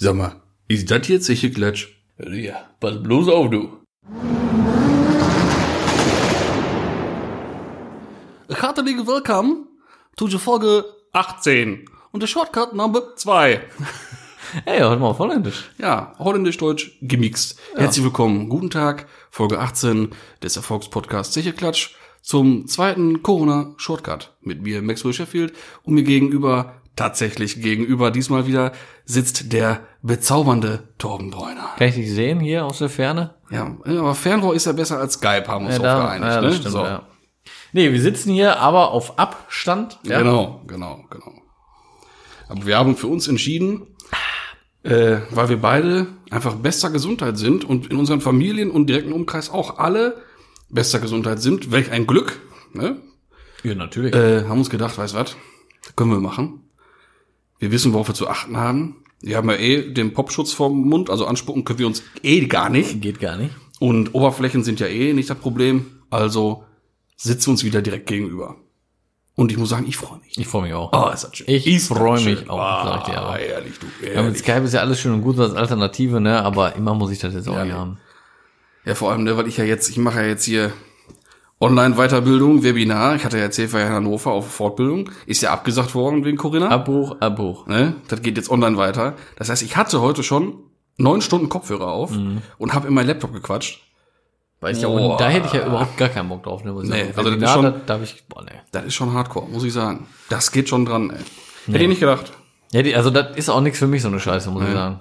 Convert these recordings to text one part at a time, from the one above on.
Sag mal, ist das jetzt sicher Klatsch? Ja, pass bloß auf, du. Herzlich willkommen zu der Folge 18 und der Shortcut Number 2. Hey, heute mal auf Holländisch. Ja, holländisch-deutsch gemixt. Herzlich willkommen, guten Tag, Folge 18 des Erfolgspodcasts Sicherklatsch zum zweiten Corona-Shortcut mit mir, Maxwell Sheffield, und mir gegenüber, tatsächlich gegenüber, diesmal wieder sitzt der bezaubernde Torben Bräuner. Kann ich dich sehen hier aus der Ferne? Ja, aber Fernrohr ist ja besser als Skype, haben wir uns Ja, auch geeinigt. ja, ne? stimmt, so. ja. Nee, wir sitzen hier aber auf Abstand. Ja. Genau, genau, genau. Aber wir haben für uns entschieden, äh, weil wir beide einfach bester Gesundheit sind und in unseren Familien und direkten Umkreis auch alle bester Gesundheit sind. Welch ein Glück, ne? Ja, natürlich. Äh, haben uns gedacht, weißt was, können wir machen. Wir wissen, worauf wir zu achten haben. Wir haben ja eh den Popschutz vorm Mund, also anspucken können wir uns eh gar nicht. Geht gar nicht. Und Oberflächen sind ja eh nicht das Problem. Also sitzen wir uns wieder direkt gegenüber. Und ich muss sagen, ich freue mich. Ich freue mich auch. Oh, ist das schön. Ich das freue mich auch, Ah, sag ich dir aber. ehrlich, du, Ja, mit ehrlich. Skype ist ja alles schön und gut als Alternative, ne? Aber immer muss ich das jetzt auch Ja, nicht haben. Ja, vor allem, ne, weil ich ja jetzt, ich mache ja jetzt hier Online-Weiterbildung, Webinar. Ich hatte ja erzählt, war ja in Hannover auf Fortbildung. Ist ja abgesagt worden wegen Corinna. Abbruch, Abbruch. Ne? Das geht jetzt online weiter. Das heißt, ich hatte heute schon neun Stunden Kopfhörer auf Mhm. und habe in mein Laptop gequatscht. Weiß ich ja, Boah. und da hätte ich ja überhaupt gar keinen Bock drauf, ne? Muss Nee, also das ist schon- da darf ich, boah, ne. Das ist schon hardcore, muss ich sagen. Das geht schon dran, ey. Hätte ich nicht gedacht. Ja, die, also das ist auch nichts für mich, so eine Scheiße, muss ich sagen.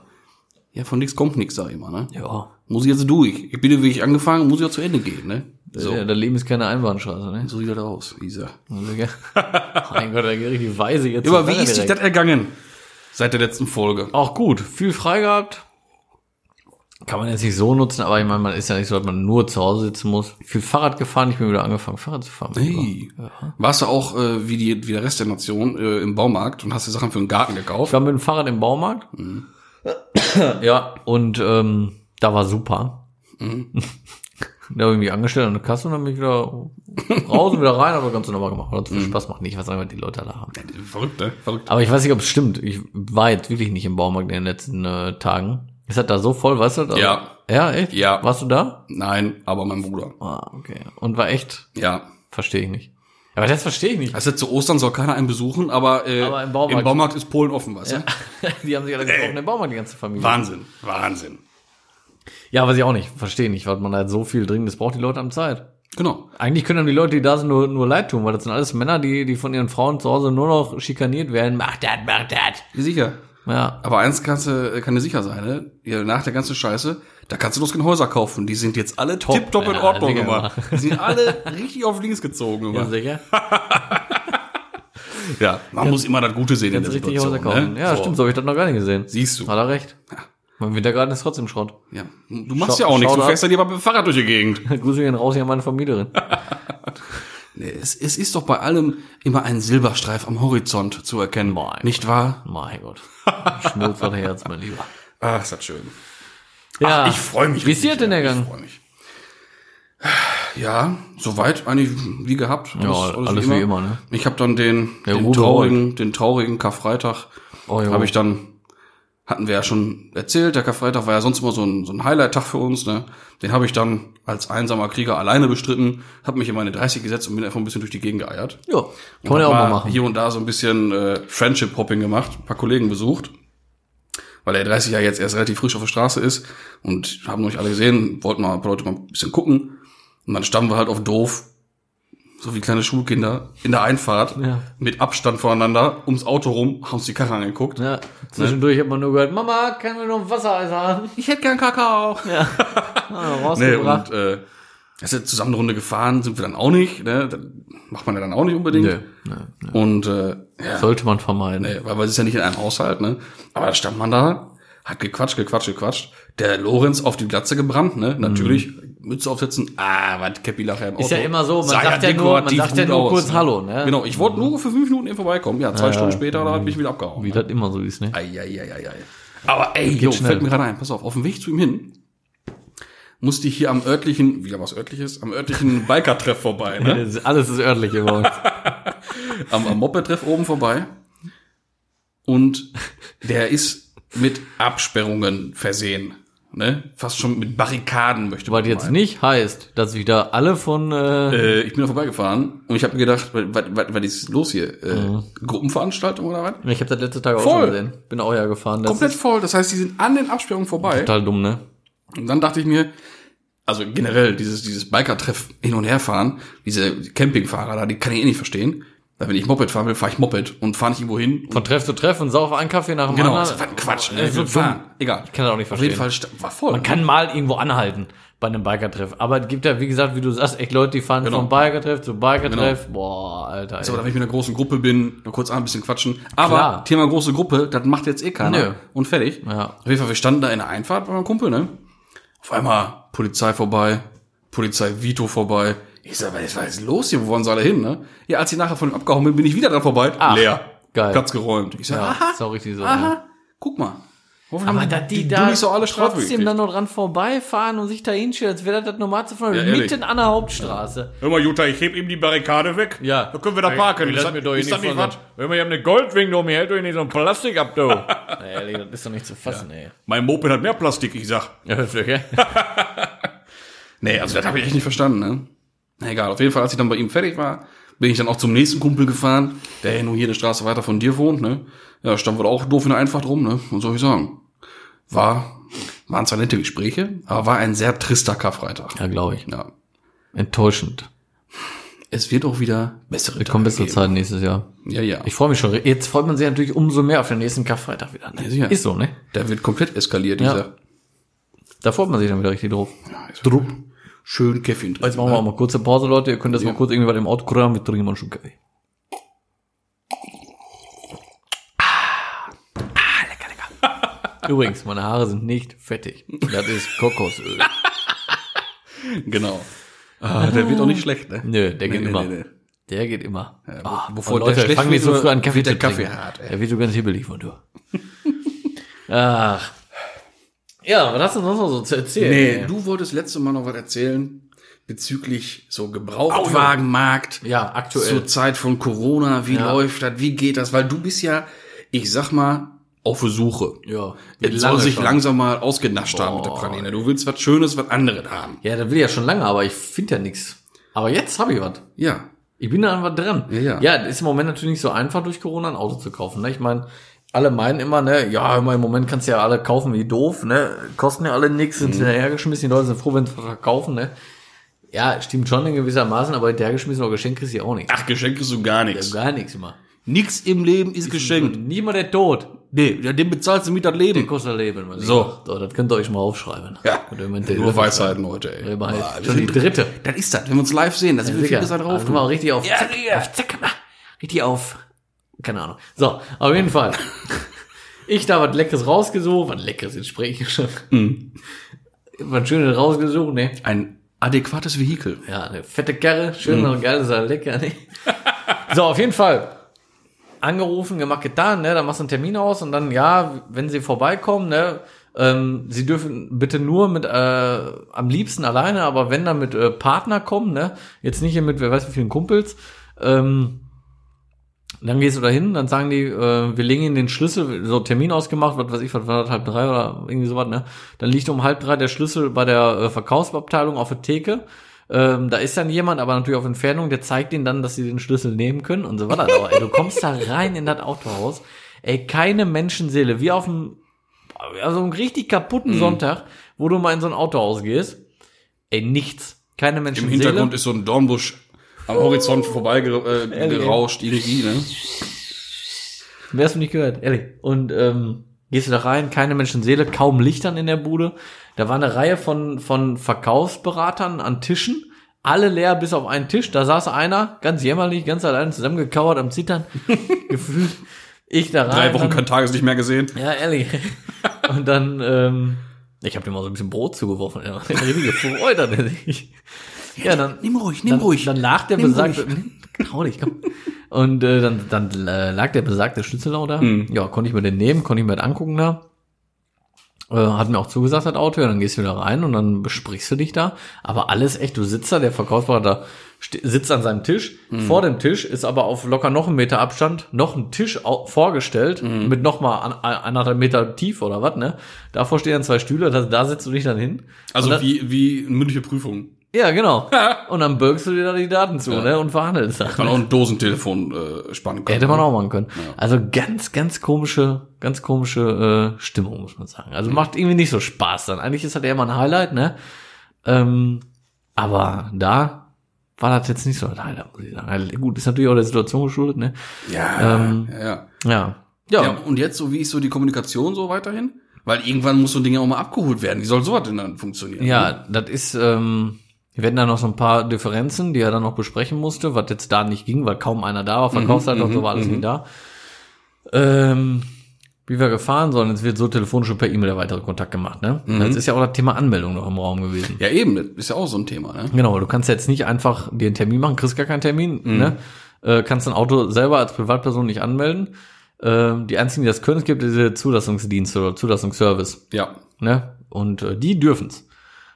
Ja, von nichts kommt nichts, sag ich mal, ne? Ja. Muss ich jetzt durch. Ich bin, wie ich angefangen, muss ich auch zu Ende gehen, ne? So. Ja, das Leben ist keine Einbahnstraße, ne? So sieht das aus, Isa. Also, ja. mein Gott, da geht richtig weise jetzt. Aber wie ist sich direkt. das ergangen? Seit der letzten Folge. Auch gut, viel frei gehabt. Kann man jetzt nicht so nutzen, aber ich meine, man ist ja nicht so, dass man nur zu Hause sitzen muss. Viel Fahrrad gefahren, ich bin wieder angefangen, Fahrrad zu fahren. Hey. Warst du auch äh, wie, die, wie der Rest der Nation äh, im Baumarkt und hast dir Sachen für den Garten Ich gekauft? war mit dem Fahrrad im Baumarkt. ja, und ähm, da war super. da habe ich mich angestellt an der Kasse und dann bin ich wieder raus und wieder rein, aber ganz normal gemacht. Hat viel Spaß macht nicht, was einfach die Leute da haben. Verrückt, ne? Verrückt. Aber ich weiß nicht, ob es stimmt. Ich war jetzt wirklich nicht im Baumarkt in den letzten äh, Tagen. Ist das da so voll, weißt du? Also, Ja. Ja, echt? Ja. Warst du da? Nein, aber mein Bruder. Ah, okay. Und war echt? Ja. Verstehe ich nicht. Aber das verstehe ich nicht. Also zu Ostern soll keiner einen besuchen, aber, äh, Aber im Baumarkt- ist Polen offen, weißt du? die haben sich alle getroffen im Baumarkt, die ganze Familie. Wahnsinn, Wahnsinn. Ja, weiß ich auch nicht. Verstehe nicht, weil man halt so viel dringendes braucht, die Leute haben Zeit. Genau. Eigentlich können einem die Leute, die da sind, nur, nur leid tun, weil das sind alles Männer, die, die von ihren Frauen zu Hause nur noch schikaniert werden. Mach das, mach das. Sicher. Ja. Aber eins kannst du, kann dir sicher sein, ne? Ja, nach der ganzen Scheiße, da kannst du los in Häuser kaufen. Die sind jetzt alle Top. tipptopp in Ja, Ordnung Digga. gemacht. Die sind alle richtig auf links gezogen Ja, immer. sicher. Ja, man muss immer das Gute sehen in Ganz der richtig Hause Situation. kaufen. Ne? Ja, So. stimmt, so habe ich das noch gar nicht gesehen. Siehst du. Hat er recht. Mein Wintergarten ist trotzdem Schrott. Ja. Du machst Schau- ja auch nichts. Du fährst ja lieber mit dem Fahrrad durch die Gegend. Grüße gehen raus hier an meine Familie. Nee, es, es ist doch bei allem immer ein Silberstreif am Horizont zu erkennen. Mein Nicht wahr? mein Gott. Schmutz das Herz, mein Lieber. Ah, ist das schön. Ja. Ach, ich freue mich. Wie ist dir denn ja. ergangen? Ich freue mich. Ja, soweit eigentlich wie gehabt. Ja, alles wie immer, ne? Ich habe dann den, Der den Ruhe traurigen, den traurigen Karfreitag Oh, habe ich dann hatten wir ja schon erzählt. Der Karfreitag war ja sonst immer so ein, so ein Highlight-Tag für uns. Ne? Den habe ich dann als einsamer Krieger alleine bestritten, habe mich in meine 30 gesetzt und bin einfach ein bisschen durch die Gegend geeiert. Ja, kann man ja auch mal machen. Hier und da so ein bisschen äh, Friendship-Hopping gemacht, ein paar Kollegen besucht, weil der 30 ja jetzt erst relativ frisch auf der Straße ist und haben euch alle gesehen, wollten mal ein paar Leute mal ein bisschen gucken und dann standen wir halt auf doof, so wie kleine Schulkinder, in der Einfahrt Ja. mit Abstand voneinander ums Auto rum, haben uns die Karre angeguckt. Ja, zwischendurch hat man nur gehört, Mama, kann mir noch ein Wassereis haben? Ich hätte gern Kakao. Ja, Nee, rausgebracht. und äh, ist ja zusammen eine Runde gefahren, sind wir dann auch nicht, ne? Das macht man ja dann auch nicht unbedingt. Nö, nö, nö. Und äh, ja, Sollte man vermeiden. Nee, weil es ist ja nicht in einem Haushalt, ne? Aber da stand man da, hat gequatscht, gequatscht, gequatscht. Der Lorenz auf die Glatze gebrannt, ne? Natürlich, Mütze aufsetzen, ah, was Käppi nachher im Auto. Ist ja immer so, man Sah sagt ja nur, man sagt ja nur aus, kurz ne? Hallo, ne? Genau, ich wollte nur für fünf Minuten eben vorbeikommen. Ja, zwei Stunden später, da bin ich wieder abgehauen. Wie ne? das immer so ist, ne? Eieieiei. Aber ey, jo, schnell. fällt mir gerade ein, pass auf, auf dem Weg zu ihm hin musste ich hier am örtlichen, wieder was örtliches, am örtlichen Biker-Treff vorbei, ne? Alles ist örtlich uns. am, am Moped-Treff oben vorbei. Und der ist mit Absperrungen versehen. Ne? Fast schon mit Barrikaden möchte Was jetzt nicht heißt, dass wieder alle von äh, Äh, ich bin da vorbeigefahren und ich habe mir gedacht, was, was, was ist los hier? Äh, Gruppenveranstaltung oder was? ich habe das letzte Tag auch Voll. schon gesehen. Bin auch ja gefahren. Komplett voll. Das heißt, die sind an den Absperrungen vorbei. total dumm, ne? Und dann dachte ich mir, also generell dieses, dieses Biker-Treff hin und her fahren, diese Campingfahrer da, die kann ich eh nicht verstehen. Weil wenn ich Moped fahren will, fahre ich Moped und fahre nicht irgendwo hin. Von Treff zu Treff und sauf einen Kaffee nach dem genau, anderen. ein Quatsch. Ne? Äh, so fahren. Egal. Ich kann das auch nicht Auf jeden verstehen. Fall war voll. Man kann mal irgendwo anhalten bei einem Biker-Treff. Aber es gibt ja, wie gesagt, wie du sagst, echt Leute, die fahren Genau. vom Biker-Treff zu Biker-Treff. Boah, Alter. So, oder wenn ich mit einer großen Gruppe bin, nur kurz ein bisschen quatschen. Aber Klar. Thema große Gruppe, das macht jetzt eh keiner. Nö. Und fertig. Ja. Auf jeden Fall, wir standen da in der Einfahrt bei meinem Kumpel, ne? Auf einmal Polizei vorbei, Polizei Vito vorbei. Ich sag, was war jetzt los hier? Wo wollen sie alle hin, ne? Ja, als ich nachher von ihm abgehauen bin, bin ich wieder dran vorbei. Leer. geil. Platz geräumt. Ich sag, Ja, aha, ist auch richtig so. aha, ja. guck mal. Hoffentlich Aber haben dass die du da nicht so alle trotzdem dann noch dran vorbeifahren und sich da hinstellen, als wäre das das Normalste von Ja, ehrlich. mitten an der Hauptstraße. Hör mal, Jutta, ich heb ihm die Barrikade weg. Ja. Da können wir da parken. Ist lass das, mir doch ist nicht von was? Hör mal, ihr habt eine Goldwing da, mir hält euch nicht so ein Plastik ab, du. Ey, ehrlich, das ist doch nicht zu fassen, ey. mein Moped hat mehr Plastik, ich sag. Ja, okay. Nee, also das habe ich echt nicht verstanden, ne? Na egal, auf jeden Fall, als ich dann bei ihm fertig war, bin ich dann auch zum nächsten Kumpel gefahren, der ja nur hier eine Straße weiter von dir wohnt, ne? Ja, stand wohl auch doof in der Einfahrt rum, ne? Und soll ich sagen. War, waren zwar nette Gespräche, aber war ein sehr trister Karfreitag. Ja, glaube ich. Ja. Enttäuschend. Es wird auch wieder bessere Kommt bessere geben. Zeit nächstes Jahr. Ja, ja. Ich freue mich schon. Jetzt freut man sich natürlich umso mehr auf den nächsten Karfreitag wieder. Ne? Ja, sicher. Ist so, ne? Der wird komplett eskaliert, Ja. dieser. Da freut man sich dann wieder richtig drauf. Drupp. Schön Käffchen drin. Jetzt machen wir auch mal kurze Pause, Leute. Ihr könnt das mal kurz irgendwie was im Auto kurbeln. Wir trinken mal einen Schluck Kaffee. Ah, lecker, lecker. Übrigens, meine Haare sind nicht fettig. Das ist Kokosöl. Genau. Ah, der wird auch nicht schlecht, ne? Nö, der geht Nee, immer. nee, nee. Der geht immer. Ah, bevor der Leute, schlecht fang nicht so früh an, Kaffee der zu Kaffee trinken. hart, ey. Der wird so ganz hibbelig von du. Ach. Ja, was hast du sonst noch so zu erzählen? Nee, du wolltest letzte Mal noch was erzählen bezüglich so Gebrauchtwagenmarkt. Ja, aktuell. Zur Zeit von Corona, wie Ja. läuft das, wie geht das? Weil du bist ja, ich sag mal, auf Versuche. Ja. Es soll sich schon. langsam mal ausgenascht haben mit der Praline. Du willst was Schönes, was anderes haben. Ja, das will ich ja schon lange, aber ich finde ja nichts. Aber jetzt habe ich was. Ja. Ich bin da einfach dran. Ja, ja. ja, ist im Moment natürlich nicht so einfach, durch Corona ein Auto zu kaufen. Ne? Ich meine, alle meinen immer, ne, ja, im Moment kannst du ja alle kaufen wie doof, ne? Kosten ja alle nichts, Mhm. sind hinterhergeschmissen, die Leute sind froh, wenn sie verkaufen, ne? Ja, stimmt schon in gewissermaßen, aber hinterhergeschmissen oder Geschenk kriegst du ja auch nichts. Ach, Geschenk ist so gar nichts. Gar nichts immer. Nix im Leben ist geschenkt. Niemand der Tod. Nee, ja, den bezahlst du mit das Leben. kostet Leben. mein So. Lieber. so. Das könnt ihr euch mal aufschreiben. Ja. Nur Weisheiten heute, ey. Immer halt. Boah, Schon die dritte. Das ist das, wenn wir uns live sehen, da sind wir viel besser drauf. also mal richtig auf Ja, Zack, Digga. auf Zack, richtig auf, keine Ahnung. So, auf jeden Fall. Ich da was Leckeres rausgesucht, was Leckeres, jetzt spreche ich schon. Mhm. Was Schönes rausgesucht, ne? Ein adäquates Vehikel. Ja, eine fette Karre, schön und geil, ist lecker, ne? So, auf jeden Fall. Angerufen, gemacht, getan, ne? Dann machst du einen Termin aus und dann, ja, wenn sie vorbeikommen, ne? Ähm, sie dürfen bitte nur mit, äh, am liebsten alleine, aber wenn dann mit äh, Partner kommen, ne? Jetzt nicht hier mit, wer weiß wie vielen Kumpels, ähm, dann gehst du da hin, dann sagen die, äh, wir legen ihnen den Schlüssel, so Termin ausgemacht, was weiß ich, was war das, halb drei oder irgendwie sowas, ne? Dann liegt um halb drei der Schlüssel bei der äh, Verkaufsabteilung auf der Theke. Ähm, da ist dann jemand, aber natürlich auf Entfernung, der zeigt ihnen dann, dass sie den Schlüssel nehmen können und so weiter. Aber ey, du kommst da rein in das Autohaus, ey, keine Menschenseele, wie auf dem, also einem richtig kaputten Sonntag, wo du mal in so ein Autohaus gehst, ey, nichts. Keine Im Menschenseele. Hintergrund ist so ein Dornbusch am Horizont vorbei äh, irgendwie, ne? Mehr hast du nicht gehört, ehrlich. Und ähm, gehst du da rein, keine Menschenseele, kaum Lichtern in der Bude. Da war eine Reihe von, von Verkaufsberatern an Tischen, alle leer bis auf einen Tisch. Da saß einer, ganz jämmerlich, ganz allein zusammengekauert am Zittern, gefühlt. Ich da rein. Drei Wochen dann- kein Tageslicht mehr gesehen. Ja, ehrlich. Und dann, ähm, ich habe dir mal so ein bisschen Brot zugeworfen. Ja, richtige Freude an sich. Ja, dann, Nimm ruhig, nimm dann, ruhig. Dann lag der Nimm besagte, trau dich, komm. Und äh, dann, dann äh, lag der besagte Schlüssel auch da. Mhm. Ja, konnte ich mir den nehmen, konnte ich mir das angucken da. Äh, hat mir auch zugesagt, das Auto, ja, dann gehst du wieder rein und dann besprichst du dich da. Aber alles echt, du sitzt da, der Verkaufsberater ste- sitzt an seinem Tisch. Vor dem Tisch ist aber auf locker noch einen Meter Abstand noch ein Tisch vorgestellt mit noch mal an, an, anderthalb Meter tief oder was, ne? Davor stehen dann zwei Stühle, da, da setzt du dich dann hin. Also dann- wie, wie eine mündliche Prüfung. Ja, genau. Und dann bürgst du dir da die Daten zu, ne? Und verhandelst dann. Man auch ein Dosentelefon äh, spannen können. Hätte man auch machen können. Also ganz, ganz komische, ganz komische äh, Stimmung, muss man sagen. Also macht irgendwie nicht so Spaß dann. Eigentlich ist das eher mal ein Highlight, ne? Ähm, aber da war das jetzt nicht so ein Highlight, muss ich sagen. Also, gut, ist natürlich auch der Situation geschuldet, ne? Ja, Ähm, ja, ja. Ja. Ja. Ja, und jetzt, so wie ist so die Kommunikation so weiterhin? Weil irgendwann muss so ein Ding ja auch mal abgeholt werden. Wie soll sowas denn dann funktionieren? Ja, das ist, ähm, wir hatten da noch so ein paar Differenzen, die er dann noch besprechen musste, was jetzt da nicht ging, weil kaum einer da war, Verkaufsseite und so war alles nicht da. Ähm, wie wir gefahren sollen, es wird so telefonisch und per E-Mail der weitere Kontakt gemacht, ne? Das ist ja auch das Thema Anmeldung noch im Raum gewesen. Ja, eben, das ist ja auch so ein Thema, ne? Genau, du kannst jetzt nicht einfach dir einen Termin machen, kriegst gar keinen Termin, ne? Äh, kannst ein Auto selber als Privatperson nicht anmelden. Ähm, die einzigen, die das können, es gibt diese Zulassungsdienste oder Zulassungsservice. Ja. ne? Und äh, die dürfen's.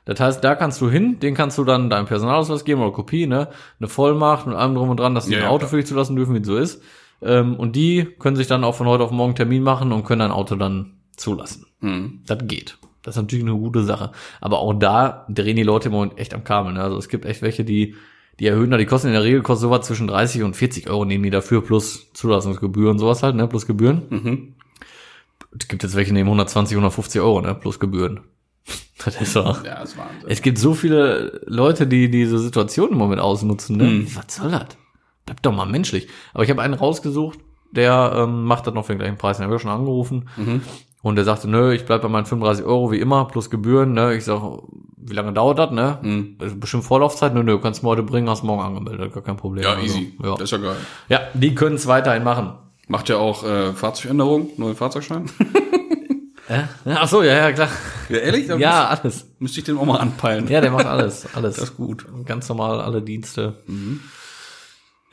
Das heißt, da kannst du hin, den kannst du dann deinen Personalausweis geben oder Kopie, ne? Eine Vollmacht und allem drum und dran, dass die Ja, ein ja, Auto klar. für dich zulassen dürfen, wie es so ist. Ähm, und die können sich dann auch von heute auf morgen Termin machen und können dein Auto dann zulassen. Mhm. Das geht. Das ist natürlich eine gute Sache. Aber auch da drehen die Leute im Moment echt am Kabel. Ne? Also es gibt echt welche, die, die erhöhen da die Kosten. In der Regel kostet sowas zwischen 30 und 40 Euro nehmen die dafür plus Zulassungsgebühren, sowas halt, ne? Plus Gebühren. Mhm. Es gibt jetzt welche, die nehmen 120, 150 Euro, ne? Plus Gebühren. Das ist so. Ja, das ist Wahnsinn. Es gibt so viele Leute, die diese Situation im Moment ausnutzen. Ne? Hm. Was soll das? Bleib doch mal menschlich. Aber ich habe einen rausgesucht, der ähm, macht das noch für den gleichen Preis. Den habe ich schon angerufen. Mhm. Und der sagte, nö, ich bleib bei meinen 35 Euro wie immer, plus Gebühren. Ne? Ich sag, wie lange dauert das? Ne? Mhm. Also bestimmt Vorlaufzeit. Nö, nö, kannst du mir heute bringen, hast morgen angemeldet. Gar kein Problem. Ja, Also, easy. Ja. Das ist ja geil. ja, die können es weiterhin machen. Macht ja auch äh, Fahrzeugänderung, neuen Fahrzeugschein. Äh? Ach so, ja, ja, klar. ja, ehrlich? Dann Ja, alles. Müsste, ich den auch mal anpeilen. Ja, der macht alles, alles. Das ist gut. Ganz normal alle Dienste.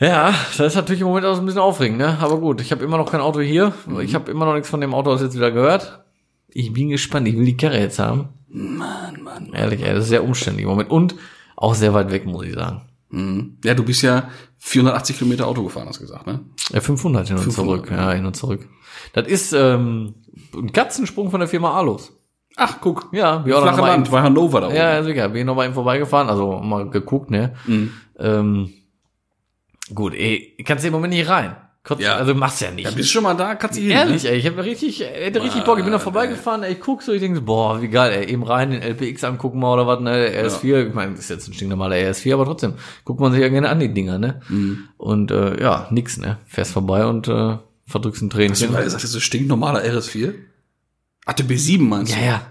Ja, das ist natürlich im Moment auch so ein bisschen aufregend, ne? Aber gut, ich habe immer noch kein Auto hier. Ich habe immer noch nichts von dem Auto aus jetzt wieder gehört. Ich bin gespannt. Ich will die Karre jetzt haben. Mann, Mann. Ehrlich, ey, das ist sehr umständlich im Moment. Und auch sehr weit weg, muss ich sagen. Mhm. Ja, du bist ja 480 Kilometer Auto gefahren, hast du gesagt, ne? Ja, 500 hin und 500, zurück. Ja, hin und zurück. Das ist ähm, ein Katzensprung von der Firma Alos. Ach, guck. Ja, wir auch Flache noch mal Land, bei Hannover da oben. Ja, sicher. Bin ich noch mal eben vorbeigefahren, also mal geguckt, ne? Mhm. Ähm, gut, ey, kannst du im Moment nicht rein. Kotz, Ja. Also machst du ja nicht. Ja, bist du schon mal da? Kannst du hin, Ehrlich, Ne? ey, ich habe richtig, hätte richtig Bock. Ich bin da vorbeigefahren, ey, ich guck so, ich denke so, boah, wie geil, ey, eben rein, den LPX angucken mal oder was, ne, der RS4, ich meine, ist jetzt ein stinknormaler RS4, aber trotzdem, guckt man sich ja gerne an, die Dinger, ne? Mhm. Und, äh, ja, nix, ne, fährst vorbei und, äh, verdrückst ein Hast du Tränchen. gerade gesagt, das ist ein stinknormaler RS4? Ach, der B7 meinst Ja, du? ja,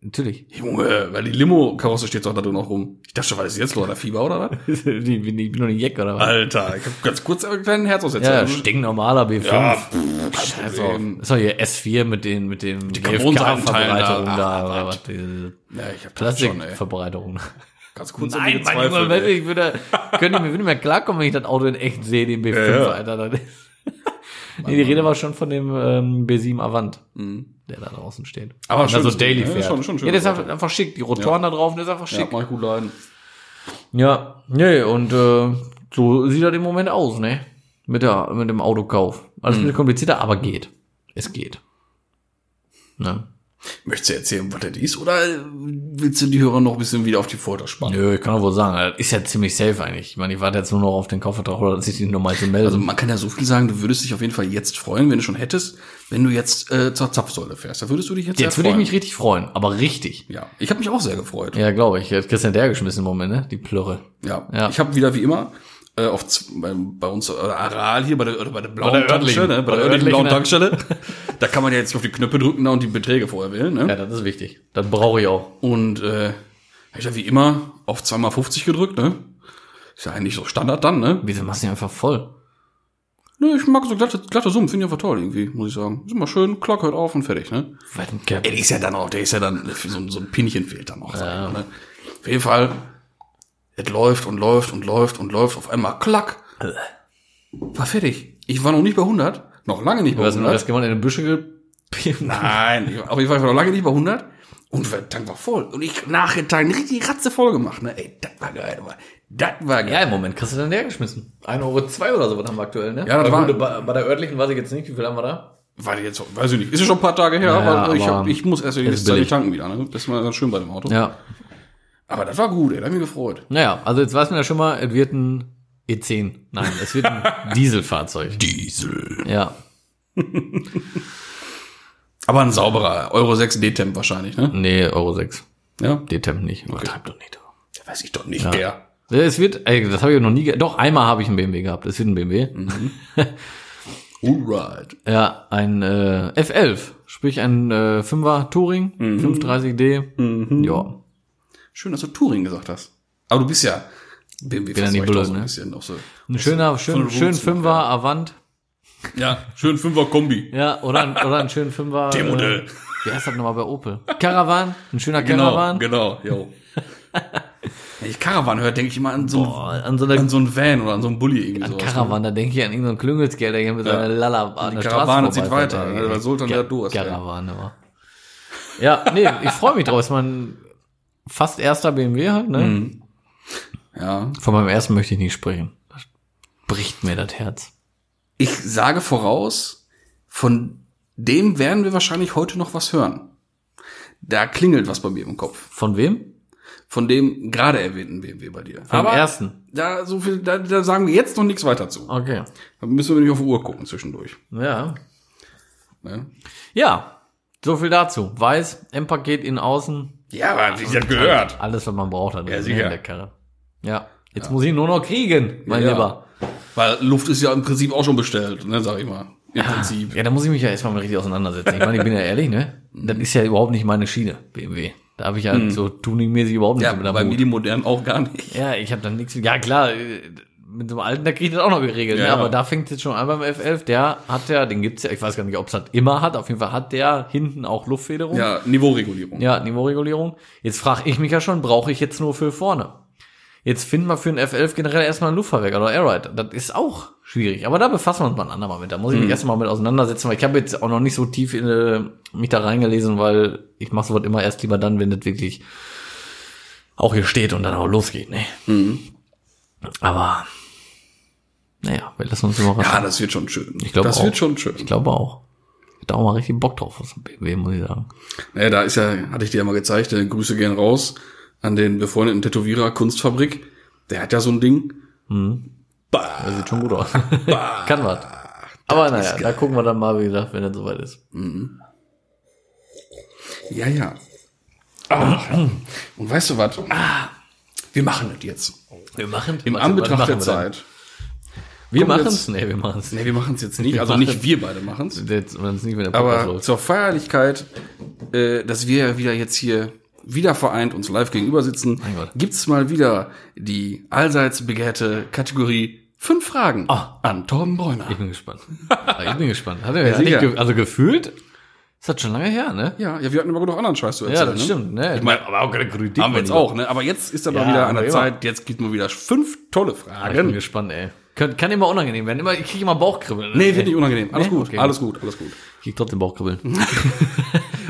natürlich. Junge, weil die Limo-Karosse steht doch da drin auch rum. Ich dachte schon, was ist jetzt los? Der Fieber oder was? ich bin ich bin nur ein Jack oder was? Alter, ich hab ganz kurz einen kleinen Herzaussetzer. Ja, stinknormaler B5. Ja, pff, Scheiß kein auf. Problem. Ist doch hier S4 mit den, mit dem die Carbonseitenteilen da. da, oder was. diese Ja, ich hab das. Plastikverbreiterung. Ganz kurz Nein, mein Junge, wenn ey. ich würde, könnte mir, würde mir klarkommen, wenn ich das Auto in echt sehe, den B5, Ja, ja. Alter. Das ist nee, die Rede war schon von dem ähm, B7 Avant, Mhm. der da draußen steht. Aber Und dann so schönes Daily fährt. Schon- schon ja, der ist einfach, einfach schick. Die Rotoren da drauf, der ist einfach Ja, schick. mach ich gut leiden. Ja, nee, und äh, so sieht das im Moment aus, ne? Mit, der, mit dem Autokauf. Alles ein bisschen komplizierter, aber geht. Es geht. Ne? Möchtest du erzählen, was das ist? Oder willst du die Hörer noch ein bisschen wieder auf die Folter spannen? Nö, ich kann doch wohl sagen, das ist ja ziemlich safe eigentlich. Ich meine, ich warte jetzt nur noch auf den Kaufvertrag oder dass ich die nochmal zu melden. Also man kann ja so viel sagen, du würdest dich auf jeden Fall jetzt freuen, wenn du schon hättest, wenn du jetzt äh, zur Zapfsäule fährst. Da würdest du dich jetzt jetzt würde ich mich richtig freuen, aber richtig. Ja, ich habe mich auch sehr gefreut. Ja, glaube ich. Christian der geschmissen im Moment, ne? Die Plörre. Ja, Ja. ich habe wieder wie immer äh, auf bei, bei uns äh, Aral hier bei der, oder bei der blauen der örtlichen. Tankstelle, ne? bei Bei der der örtlichen blauen örtlichen, Tankstelle. da kann man ja jetzt auf die Knöpfe drücken da und die Beträge vorher wählen. Ne? Ja, das ist wichtig. Das brauche ich auch. Und äh, hab ich ja wie immer auf 2x50 gedrückt. Ne? Ist ja eigentlich so Standard dann. Ne? Wieso machst du die einfach voll? Ne, ich mag so glatte, glatte Summen, finde ich einfach toll irgendwie, muss ich sagen. Ist immer schön, Glock hört auf und fertig. Ne? Ey, der ist ja dann auch, der ist ja dann, so, so ein Pinchen fehlt dann noch. mal, Ne? Auf jeden Fall, es läuft und läuft und läuft und läuft, auf einmal klack. War fertig. Ich war noch nicht bei 100, noch lange nicht bei Du hast mir 100. das gemacht in den Büsche gepimpt. Nein, ich- aber ich war noch lange nicht bei 100 und der Tank war voll. Und ich nachher Tank richtig ratze voll gemacht. Ne? Ey, das war geil. Das war geil. Ja, im Moment kriegst du dann hergeschmissen. 1,02 Euro zwei oder so, was haben wir aktuell, ne? Ja, das Bei war- gut, bei, bei der örtlichen weiß ich jetzt nicht, wie viel haben wir da? War jetzt, weiß ich nicht. Ist ja schon ein paar Tage her, Ja, aber, ich, hab, ich muss erst billig. tanken wieder. Ne? Das ist mal ganz schön bei dem Auto. Ja. Aber das war gut, ey. Da hab ich mich gefreut. Naja, also jetzt weiß man ja schon mal, es wird ein E10. Nein, es wird ein Dieselfahrzeug. Diesel. Ja. Aber ein sauberer Euro 6 D-Temp wahrscheinlich, ne? Nee, Euro 6. Ja. D-Temp nicht. Übertreib doch nicht. Weiß ich doch nicht, der. Ja, Es wird, ey, das habe ich noch nie, ge- doch einmal habe ich einen BMW gehabt. Es wird ein BMW. Alright. Ja, ein äh, F11, sprich ein äh, 5er Touring, 530D. Ja, Schön, dass du Touring gesagt hast. Aber du bist ja BMW Bin ja blöd, auch so ein ne? bisschen. Auch so. ein schöner, schön, schön Roots, 5er Avant. Ja, schön Fünfer Kombi. Ja, oder ein, oder ein schön 5er. T-Modell. Äh, wie heißt das nochmal bei Opel? Caravan, ein schöner Genau, Caravan. genau, jo. Wenn ich Caravan höre, denke ich immer an so, Boah, an so einer an so einen Van oder an so einen Bulli irgendwie an sowas. Caravan, da denke ich an irgendeinen Klüngelskerl, der hier mit seiner Lala an Die der Straße zieht weiter, ne, weil Sultan der Durst, ey. Karawane, war. Ja, nee, ich freue mich drauf. Ist mein fast erster BMW halt, ne? Mhm. Ja. Von meinem ersten möchte ich nicht sprechen. Das bricht mir das Herz. Ich sage voraus, von dem werden wir wahrscheinlich heute noch was hören. Da klingelt was bei mir im Kopf. Von wem? Von dem gerade erwähnten BMW bei dir. Vom ersten. Da, so viel, da, da sagen wir jetzt noch nichts weiter zu. Okay. Da müssen wir nicht auf die Uhr gucken zwischendurch. Ja. Ne? Ja. So viel dazu. Weiß, M-Paket innen außen. Ja, aber wie das gehört. Alles, was man braucht, hat Ja, in sicher. der Karre. Ja. Jetzt muss ich nur noch kriegen, mein Ja. Lieber. Weil Luft ist ja im Prinzip auch schon bestellt, ne, sag ich mal. Im Prinzip. Ja, da muss ich mich ja erstmal mal richtig auseinandersetzen. Ich meine, ich bin ja ehrlich, ne? Das ist ja überhaupt nicht meine Schiene, BMW. Da habe ich halt so tuningmäßig überhaupt nichts Ja, mit am bei. Midi modern auch gar nicht. Ja, ich habe dann nichts. Ja, klar, äh, mit so einem alten, da kriege ich das auch noch geregelt. Ja, ne? Aber da fängt es jetzt schon an beim F11. Der hat ja, den gibt's ja, ich weiß gar nicht, ob es das immer hat. Auf jeden Fall hat der hinten auch Luftfederung. Ja, Niveauregulierung. Ja, Niveauregulierung. Jetzt frage ich mich ja schon, brauche ich jetzt nur für vorne? Jetzt finden wir für einen F11 generell erstmal einen Luftfahrwerk oder Airride. Das ist auch schwierig. Aber da befassen wir uns mal ein andermal mit. Da muss ich Mhm. mich erst mal mit auseinandersetzen, weil ich habe jetzt auch noch nicht so tief in, äh, mich da reingelesen, weil ich mache sowas immer erst lieber dann, wenn das wirklich auch hier steht und dann auch losgeht. Ne? Mhm. Aber naja, wir lassen uns überraschen. Ja, das wird schon schön. Ich glaube das auch. wird schon schön. Ich glaube auch. Ich hätte auch mal richtig Bock drauf aus dem BMW, muss ich sagen. Naja, da ist ja, hatte ich dir ja mal gezeigt, äh, Grüße gehen raus an den befreundeten Tätowierer Kunstfabrik. Der hat ja so ein Ding. Das sieht schon gut aus. Kann was. Aber naja, da gucken wir dann mal, wie gesagt, wenn es soweit ist. Ja, ja. Ah, und weißt du was? Ah, wir machen das jetzt. Wir machen Im Anbetracht der Zeit. Wir machen es? Nee, wir machen es Nee, wir machen es jetzt nicht. Wir Also nicht wir beide machen es. Es Aber läuft. zur Feierlichkeit, äh, dass wir ja wieder jetzt hier wieder vereint uns live gegenüber sitzen, Gott. gibt's mal wieder die allseits begehrte Kategorie fünf Fragen Ah. an Torben Bräuner. Ich bin gespannt. ich bin gespannt. Hat er, hat ich ge also gefühlt, ist das schon lange her, ne? Ja, ja, wir hatten aber genug anderen Scheiß zu Ja, erzählen. das ne? stimmt, ne? Ich mein, aber auch keine Kritik. Haben wir jetzt auch, ne? Aber jetzt ist dann Ja, wieder an aber der immer. Zeit. Jetzt gibt mal wieder fünf tolle Lieber. Ich bin Fragen. gespannt, ey. Kann, kann immer unangenehm werden. Immer, ich kriege immer Bauchkribbeln. Nee, finde ich unangenehm. Alles Nee? gut, Okay. alles gut, alles gut. Ich krieg trotzdem Bauchkribbeln.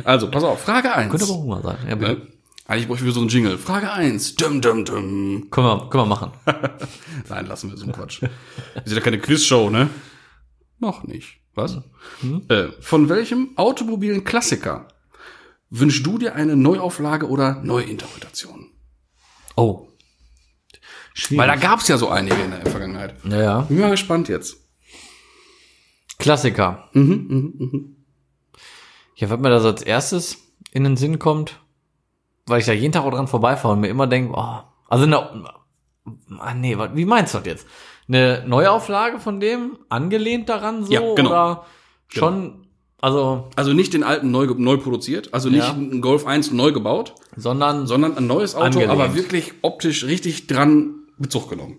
Also, pass auf, Frage eins. Könnte aber Hunger sein. Ja, bitte. Ne? Eigentlich bräuchte ich wieder so einen Jingle. Frage eins. Dum, dum, dum. Können wir, können wir machen. Nein, lassen wir so einen Quatsch. Sind ja keine Quizshow, ne? Noch nicht. Was? Äh, von welchem automobilen Klassiker wünschst du dir eine Neuauflage oder Neuinterpretation? Oh. Schwierig. Weil da gab's ja so einige in der Vergangenheit. ja, ja. Bin mal gespannt jetzt. Klassiker. Mhm, Ja, was mir da so als erstes in den Sinn kommt, weil ich da jeden Tag auch dran vorbeifahre und mir immer denke, oh, also eine, ah nee, wie meinst du das jetzt? Eine Neuauflage von dem, angelehnt daran so, Ja, genau. oder schon, also, Also nicht den alten neu, neu produziert, also nicht Ja. ein Golf 1 neu gebaut, sondern, sondern ein neues Auto, Angelehnt. aber wirklich optisch richtig dran Bezug genommen.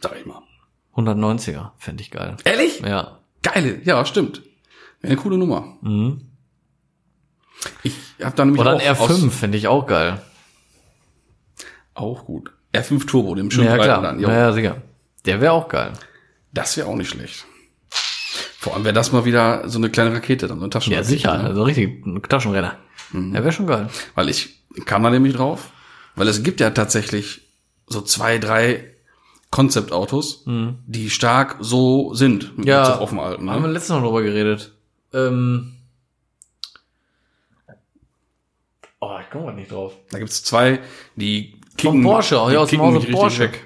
Sag ich mal. 190er, fände ich geil. Ehrlich? Ja. Geile, ja, stimmt. Wäre eine coole Nummer. Mhm. Ich habe da nämlich Oder ein auch R5 fände ich auch geil. Auch gut. R5 Turbo, dem schönen Ja, klar. dann. Ja, ja, sicher. Der wäre auch geil. Das wäre auch nicht schlecht. Vor allem wäre das mal wieder so eine kleine Rakete, dann so eine Ja, Taschenrakete. sicher. Ne? Also richtig, ein Taschenrenner. Mhm. Der wäre schon geil. Weil ich kam da nämlich drauf, weil es gibt ja tatsächlich so zwei, drei Konzeptautos, die stark so sind. mit Mhm. Ja, auf dem alten. Haben wir Ne? letztens noch drüber geredet. Ähm, oh, ich komme grad nicht drauf. Da gibt's zwei, die Von Porsche, die ja, aus dem kicken Hause Porsche. weg.